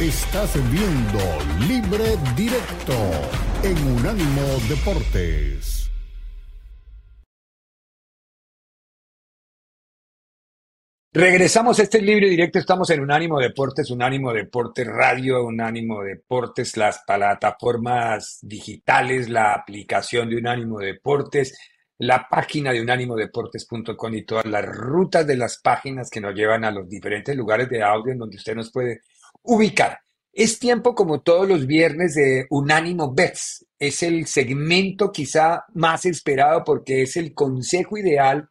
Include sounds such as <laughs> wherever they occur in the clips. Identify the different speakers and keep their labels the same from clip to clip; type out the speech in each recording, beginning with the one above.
Speaker 1: Estás viendo Libre Directo en Unánimo Deportes.
Speaker 2: Regresamos a este libre directo, estamos en Unánimo Deportes, Unánimo Deportes Radio, Unánimo Deportes, las plataformas digitales, la aplicación de Unánimo Deportes, la página de unánimodeportes.com y todas las rutas de las páginas que nos llevan a los diferentes lugares de audio en donde usted nos puede ubicar. Es tiempo, como todos los viernes, de Unánimo Bets. Es el segmento quizá más esperado porque es el consejo ideal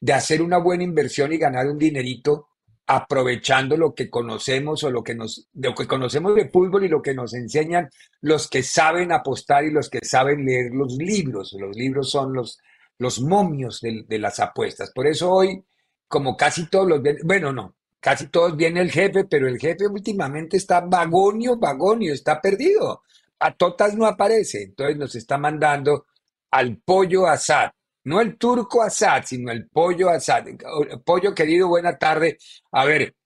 Speaker 2: de hacer una buena inversión y ganar un dinerito aprovechando lo que conocemos o lo que nos lo que conocemos de fútbol y lo que nos enseñan los que saben apostar y los que saben leer los libros. Los libros son los, los momios de, de las apuestas. Por eso hoy, como casi todos los, bueno, no, casi todos viene el jefe, pero el jefe últimamente está vagonio, vagonio, está perdido. A Totas no aparece, entonces nos está mandando al pollo asad. No el turco asad, sino el pollo asad. Pollo querido, buena tarde. A ver,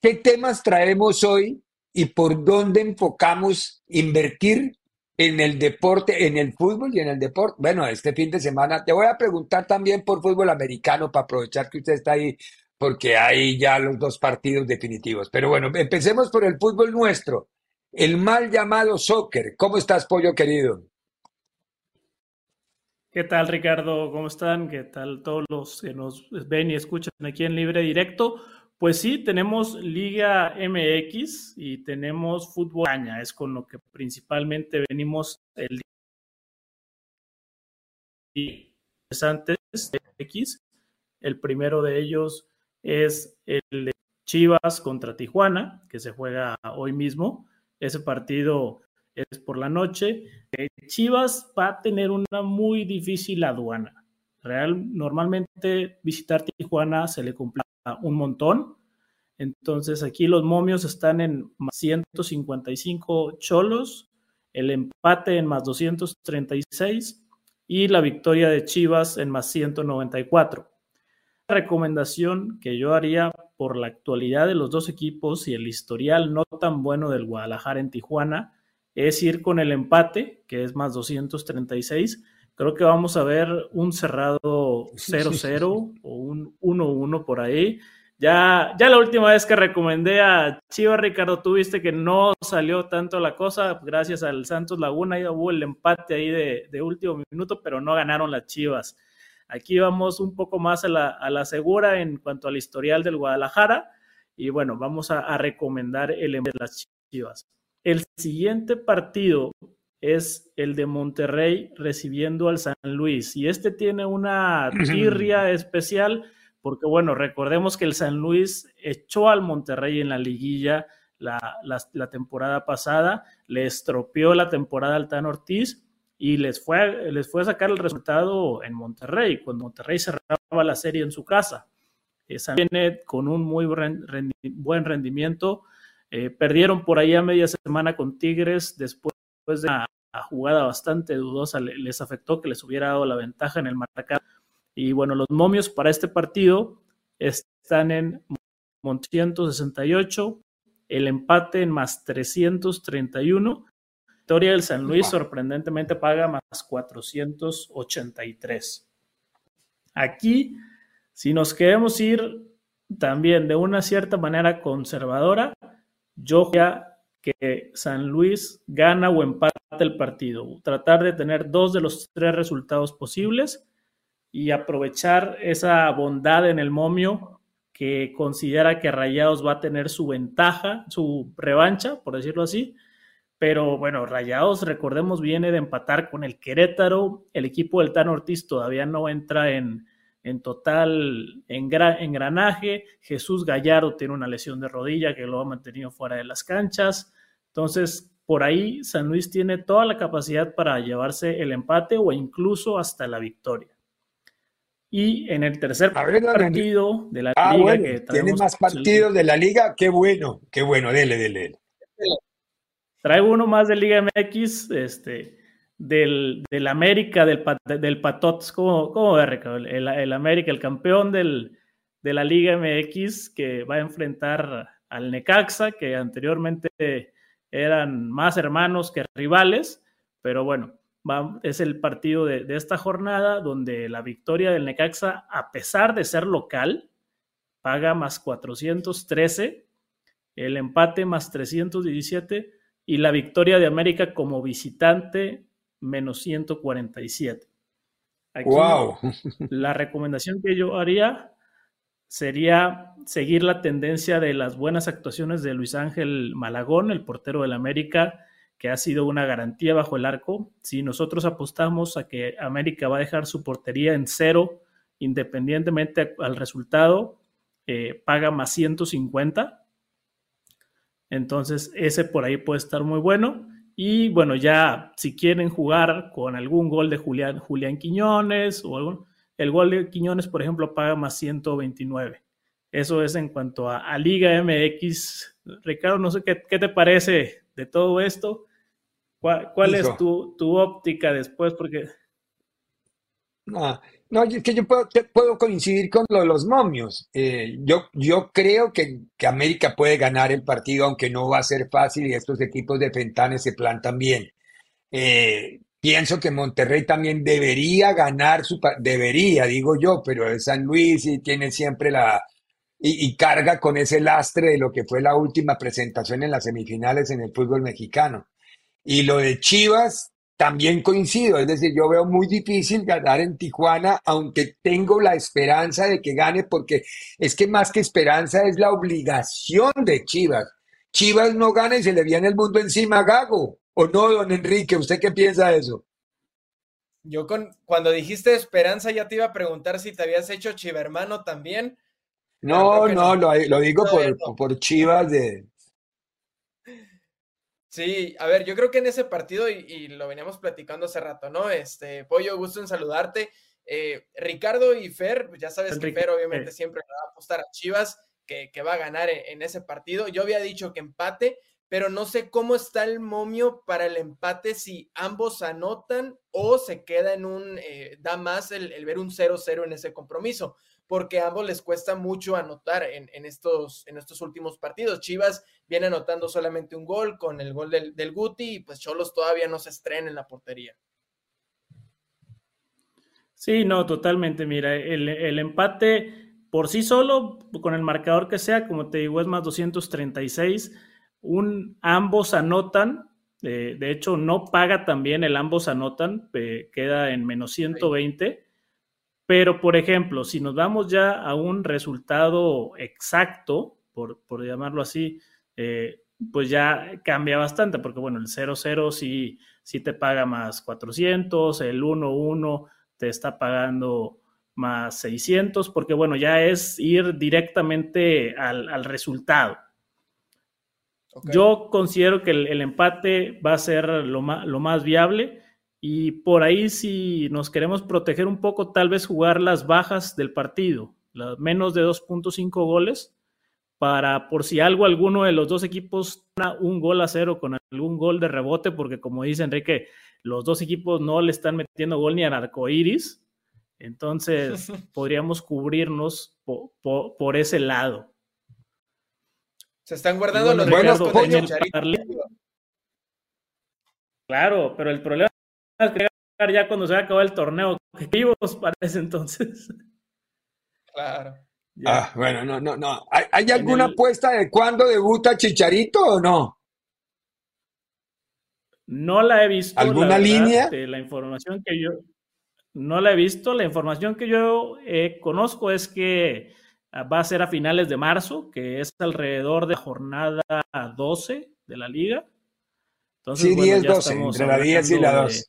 Speaker 2: ¿qué temas traemos hoy y por dónde enfocamos invertir en el deporte, en el fútbol y en el deporte? Bueno, este fin de semana te voy a preguntar también por fútbol americano para aprovechar que usted está ahí porque hay ya los dos partidos definitivos. Pero bueno, empecemos por el fútbol nuestro, el mal llamado soccer. ¿Cómo estás, pollo querido?
Speaker 3: ¿Qué tal, Ricardo? ¿Cómo están? ¿Qué tal todos los que nos ven y escuchan aquí en Libre Directo? Pues sí, tenemos Liga MX y tenemos Fútbol Caña, es con lo que principalmente venimos el día antes X. El primero de ellos es el de Chivas contra Tijuana, que se juega hoy mismo. Ese partido es por la noche. Eh, Chivas va a tener una muy difícil aduana. Real, normalmente visitar Tijuana se le complica un montón. Entonces aquí los momios están en más 155 cholos, el empate en más 236 y la victoria de Chivas en más 194 recomendación que yo haría por la actualidad de los dos equipos y el historial no tan bueno del Guadalajara en Tijuana es ir con el empate, que es más 236. Creo que vamos a ver un cerrado 0-0 <laughs> o un 1-1 por ahí. Ya, ya la última vez que recomendé a Chivas, Ricardo, tuviste que no salió tanto la cosa, gracias al Santos Laguna, ya hubo el empate ahí de, de último minuto, pero no ganaron las Chivas. Aquí vamos un poco más a la, segura en cuanto al historial del Guadalajara y bueno, vamos a, recomendar el de las Chivas. El siguiente partido es el de Monterrey recibiendo al San Luis y este tiene una <clears throat> tirria especial porque bueno, recordemos que el San Luis echó al Monterrey en la liguilla la, la temporada pasada, le estropeó la temporada al Tan Ortiz y les fue, les fue a sacar el resultado en Monterrey, cuando Monterrey cerraba la serie en su casa. Esa viene con un muy buen rendimiento. Eh, perdieron por ahí a media semana con Tigres después de una jugada bastante dudosa, les afectó que les hubiera dado la ventaja en el marcador. Y bueno, los momios para este partido están en 168, el empate en más 331 victoria del San Luis sorprendentemente paga más 483. Aquí, si nos queremos ir también de una cierta manera conservadora, yo ya que San Luis gana o empata el partido. Tratar de tener dos de los tres resultados posibles y aprovechar esa bondad en el momio que considera que Rayados va a tener su ventaja, su revancha, por decirlo así, pero bueno, Rayados, recordemos, viene de empatar con el Querétaro. El equipo del Tan Ortiz todavía no entra en, en total engranaje. Jesús Gallardo tiene una lesión de rodilla que lo ha mantenido fuera de las canchas. Entonces, por ahí San Luis tiene toda la capacidad para llevarse el empate o incluso hasta la victoria. Y en el tercer partido de la
Speaker 2: ah, liga que tiene más partidos de la liga, qué bueno, qué bueno, dele, dele. dele.
Speaker 3: Traigo uno más de Liga MX, este, del, del América, del, del Patots, ¿cómo, cómo ve, El, el, América, el campeón del, de la Liga MX, que va a enfrentar al Necaxa, que anteriormente eran más hermanos que rivales, pero bueno, es el partido de, esta jornada donde la victoria del Necaxa, a pesar de ser local, paga más 413, el empate más 317 y la victoria de América como visitante menos 147.
Speaker 2: wow.
Speaker 3: La recomendación que yo haría sería seguir la tendencia de las buenas actuaciones de Luis Ángel Malagón, el portero del América, que ha sido una garantía bajo el arco. Si nosotros apostamos a que América va a dejar su portería en cero, independientemente al resultado, eh, paga más 150. Entonces, ese por ahí puede estar muy bueno. Y bueno, ya si quieren jugar con algún gol de Julián, Julián Quiñones o algún, el gol de Quiñones, por ejemplo, paga más 129. Eso es en cuanto a, Liga MX. Ricardo, no sé qué, qué, te parece de todo esto. ¿Cuál, es tu, óptica después? Porque...
Speaker 2: No, no, es que yo puedo, coincidir con lo de los momios. Eh, yo, yo creo que, América puede ganar el partido, aunque no va a ser fácil y estos equipos de Fentanes se plantan bien. Eh, pienso que Monterrey también debería ganar su... Debería, digo yo, pero es San Luis y tiene siempre la... y carga con ese lastre de lo que fue la última presentación en las semifinales en el fútbol mexicano. Y lo de Chivas también coincido, es decir, yo veo muy difícil ganar en Tijuana, aunque tengo la esperanza de que gane, porque es que más que esperanza es la obligación de Chivas. Chivas no gana y se le viene el mundo encima a Gago. ¿O no, don Enrique? ¿Usted qué piensa de eso?
Speaker 4: Yo con, cuando dijiste esperanza ya te iba a preguntar si te habías hecho chivermano también.
Speaker 2: No, no, Lo, lo, digo por, por Chivas de,
Speaker 4: Sí, a ver, yo creo que en ese partido, y, lo veníamos platicando hace rato, ¿no? Este, Pollo, gusto en saludarte. Eh, Ricardo y Fer, pues ya sabes que Fer obviamente siempre va a apostar a Chivas, que, va a ganar en, ese partido. Yo había dicho que empate, pero no sé cómo está el momio para el empate, si ambos anotan o se queda en un, eh, da más el, el ver un 0-0 en ese compromiso porque a ambos les cuesta mucho anotar en, estos, en estos últimos partidos. Chivas viene anotando solamente un gol con el gol del, del Guti y pues Cholos todavía no se estrena en la portería.
Speaker 3: Sí, no, totalmente. Mira, el, empate por sí solo, con el marcador que sea, como te digo, es más 236. Un, ambos anotan, eh, de hecho, no paga también el ambos anotan, eh, queda en menos 120. Pero, por ejemplo, si nos damos ya a un resultado exacto, por, llamarlo así, eh, pues ya cambia bastante, porque bueno, el 0-0 sí, sí te paga más 400, el 1-1 te está pagando más 600, porque bueno, ya es ir directamente al, resultado. Yo considero que el, empate va a ser lo lo más viable y por ahí si nos queremos proteger un poco, tal vez jugar las bajas del partido, menos de 2.5 goles, para por si algo alguno de los dos equipos un gol a cero con algún gol de rebote, porque como dice Enrique, los dos equipos no le están metiendo gol ni al arcoiris, entonces <laughs> podríamos cubrirnos por ese lado.
Speaker 4: Se están guardando los buenos
Speaker 3: Claro, pero el problema ya cuando se va a acabar el torneo objetivos para ese entonces.
Speaker 4: Claro.
Speaker 2: Ah, bueno, no, no, no. ¿Hay, alguna apuesta de cuándo debuta Chicharito o no?
Speaker 3: No la he visto.
Speaker 2: ¿Alguna línea?
Speaker 3: la información que yo no la he visto. La información que yo eh, conozco es que ah, va a ser a finales de marzo, que es alrededor de jornada 12 de la liga.
Speaker 2: Entonces, sí, 10, 12, entre la 10 y la 12.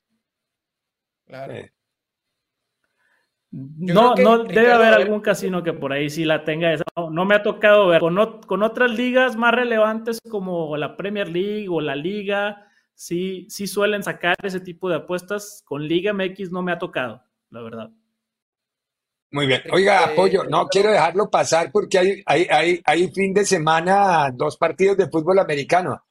Speaker 3: No, no debe haber algún casino que por ahí sí la tenga. No, me ha tocado ver. Con, otras ligas más relevantes como la Premier League o la Liga, sí, sí suelen sacar ese tipo de apuestas. Con Liga MX no me ha tocado, la verdad.
Speaker 2: Muy bien. Oiga, apoyo, no quiero dejarlo pasar porque hay, hay, hay, hay fin de semana dos partidos de fútbol americano.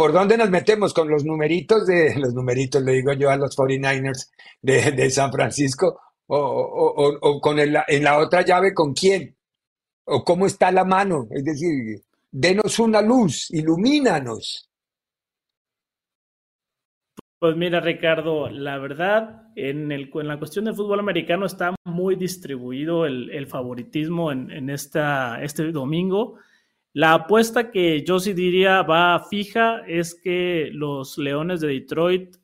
Speaker 2: ¿Por dónde nos metemos? ¿Con los numeritos de <laughs> los numeritos, le digo yo a los 49ers de, San Francisco? ¿O, con el, en la otra llave con quién? ¿O cómo está la mano? Es decir, denos una luz, ilumínanos.
Speaker 3: Pues mira, Ricardo, la verdad, en, el, en la cuestión del fútbol americano está muy distribuido el, favoritismo en, en esta, este domingo. La apuesta que yo sí diría va fija es que los Leones de Detroit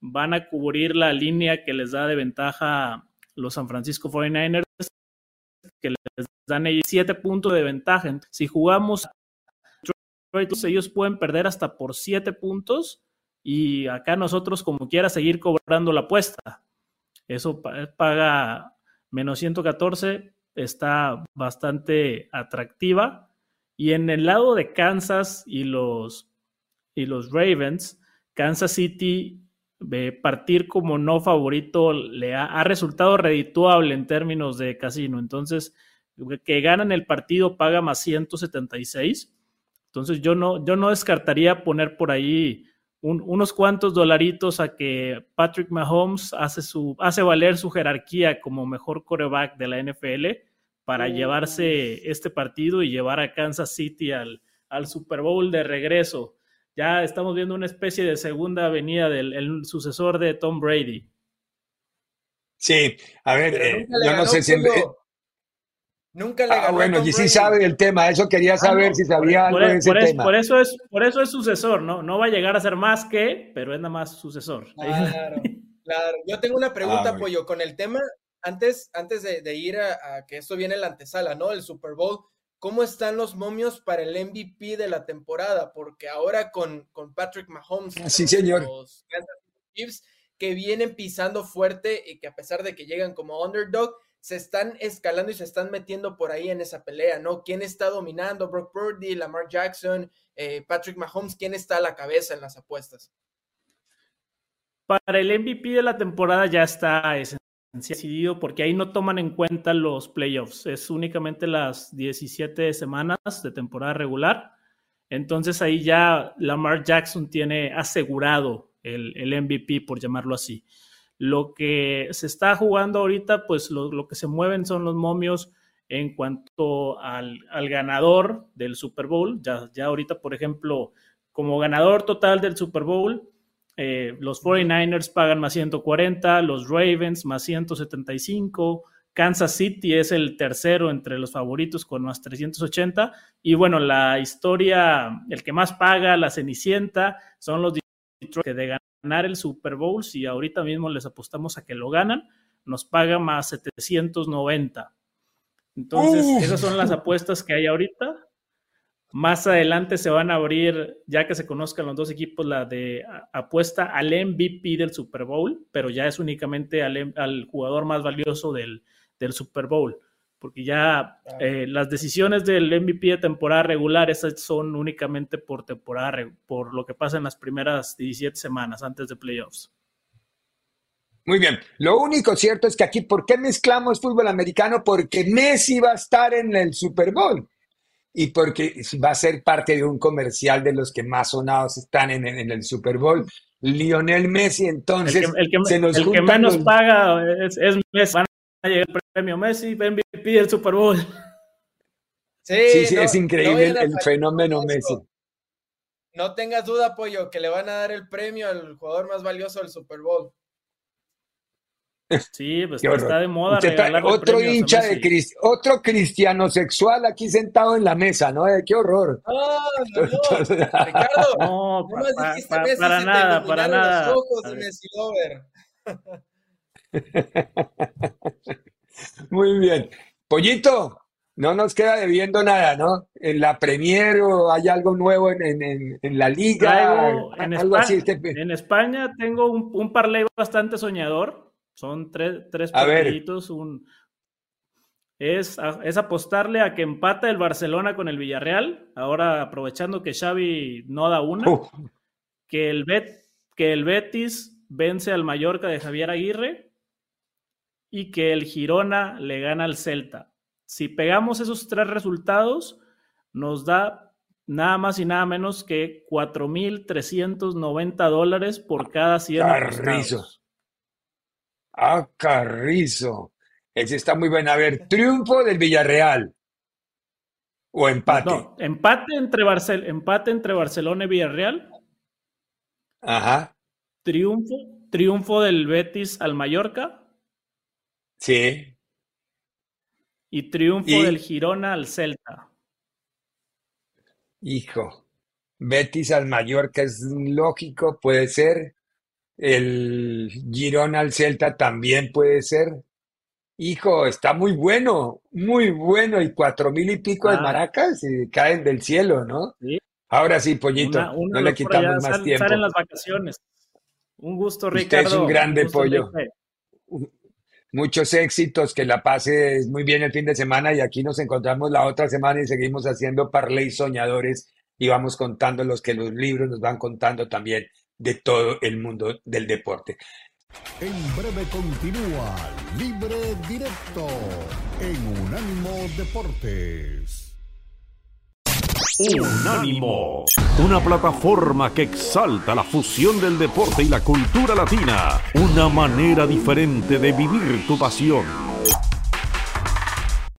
Speaker 3: van a cubrir la línea que les da de ventaja los San Francisco 49ers, que les dan ahí siete puntos de ventaja. Si jugamos Detroit, ellos pueden perder hasta por siete puntos y acá nosotros como quiera seguir cobrando la apuesta. Eso paga menos 114, está bastante atractiva. Y en el lado de Kansas y los, y los Ravens, Kansas City partir como no favorito le ha, ha, resultado redituable en términos de casino. Entonces, que ganan el partido paga más 176. Entonces, yo no, yo no descartaría poner por ahí unos cuantos dolaritos a que Patrick Mahomes hace, su, hace valer su jerarquía como mejor coreback de la NFL para llevarse este partido y llevar a Kansas City al, al Super Bowl de regreso. Ya estamos viendo una especie de segunda avenida del sucesor de Tom Brady.
Speaker 2: Sí, a ver, eh, yo no sé si...
Speaker 4: Nunca le ah, ganó. Ah,
Speaker 2: bueno, y sí sabe el tema, eso quería ah, saber si sabía algo de ese tema.
Speaker 3: Por eso, es, por eso es sucesor, ¿no? No va a llegar a ser más que, pero es nada más sucesor.
Speaker 4: Claro, claro. Yo tengo una pregunta, Pollo, con el tema, antes, antes de, ir a, que esto viene en la antesala, ¿no? El Super Bowl, ¿cómo están los momios para el MVP de la temporada? Porque ahora con, con Patrick Mahomes,
Speaker 2: sí, señor.
Speaker 4: los Chiefs, que vienen pisando fuerte y que a pesar de que llegan como underdog, se están escalando y se están metiendo por ahí en esa pelea, ¿no? ¿Quién está dominando? Brock Purdy, Lamar Jackson, eh, Patrick Mahomes, ¿quién está a la cabeza en las apuestas?
Speaker 3: Para el MVP de la temporada ya está decidido porque ahí no toman en cuenta los playoffs, es únicamente las 17 semanas de temporada regular. Entonces ahí ya Lamar Jackson tiene asegurado el, MVP, por llamarlo así. Lo que se está jugando ahorita, pues lo, que se mueven son los momios en cuanto al, ganador del Super Bowl. Ya, ya ahorita, por ejemplo, como ganador total del Super Bowl, eh, los 49ers pagan más 140, los Ravens más 175, Kansas City es el tercero entre los favoritos con más 380. Y bueno, la historia, el que más paga, la Cenicienta, son los Detroit que de ganar el Super Bowl, si ahorita mismo les apostamos a que lo ganan, nos paga más 790. Entonces, esas son las apuestas que hay ahorita. Más adelante se van a abrir, ya que se conozcan los dos equipos, la de apuesta al MVP del Super Bowl, pero ya es únicamente al, al jugador más valioso del, del Super Bowl porque ya eh, las decisiones del MVP de temporada regular esas son únicamente por temporada, por lo que pasa en las primeras 17 semanas antes de playoffs.
Speaker 2: Muy bien. Lo único cierto es que aquí, ¿por qué mezclamos fútbol americano? Porque Messi va a estar en el Super Bowl y porque va a ser parte de un comercial de los que más sonados están en, el Super Bowl. Lionel Messi, entonces,
Speaker 3: el que, el que menos paga es, es Messi llegar el premio Messi, MVP del Super Bowl.
Speaker 2: Sí, sí, es increíble el, fenómeno Messi.
Speaker 4: No tengas duda, Pollo, que le van a dar el premio al jugador más valioso del Super Bowl.
Speaker 3: Sí, pues está de moda.
Speaker 2: otro hincha de cristiano, otro cristiano sexual aquí sentado en la mesa, ¿no? Eh, qué horror.
Speaker 4: No, no, no. <laughs> Ricardo,
Speaker 3: no, para, nada, para nada. <laughs>
Speaker 2: Muy bien. Pollito, no nos queda debiendo nada, ¿no? En la Premier o hay algo nuevo en, la liga.
Speaker 3: en, España, en España tengo un, un parlay bastante soñador. Son tres, tres partiditos. Un, es, es, apostarle a que empata el Barcelona con el Villarreal. Ahora aprovechando que Xavi no da una. Que, el Bet, que el Betis vence al Mallorca de Javier Aguirre y que el Girona le gana al Celta. Si pegamos esos tres resultados, nos da nada más y nada menos que 4.390 dólares por cada 100
Speaker 2: Carrizo. Ah, Carrizo. Ese está muy bueno. A ver, triunfo del Villarreal. ¿O empate? No,
Speaker 3: empate entre, Barcel empate entre Barcelona y Villarreal.
Speaker 2: Ajá.
Speaker 3: Triunfo, triunfo del Betis al Mallorca.
Speaker 2: Sí.
Speaker 3: Y triunfo del Girona al Celta.
Speaker 2: Hijo. Betis al Mallorca es lógico, puede ser. El Girona al Celta también puede ser. Hijo, está muy bueno, muy bueno. Y cuatro mil y pico de ah. maracas y caen del cielo, ¿no? Sí. Ahora sí, pollito, no le quitamos más tiempo.
Speaker 3: en las vacaciones. Un gusto, Ricardo.
Speaker 2: es un grande pollo. Muchos éxitos, que la pases muy bien el fin de semana y aquí nos encontramos la otra semana y seguimos haciendo parley soñadores y vamos contando los que los libros nos van contando también de todo el mundo del deporte.
Speaker 1: En breve continúa Libre Directo en Unánimo Deportes.
Speaker 5: Unánimo, una plataforma que exalta la fusión del deporte y la cultura latina, una manera diferente de vivir tu pasión.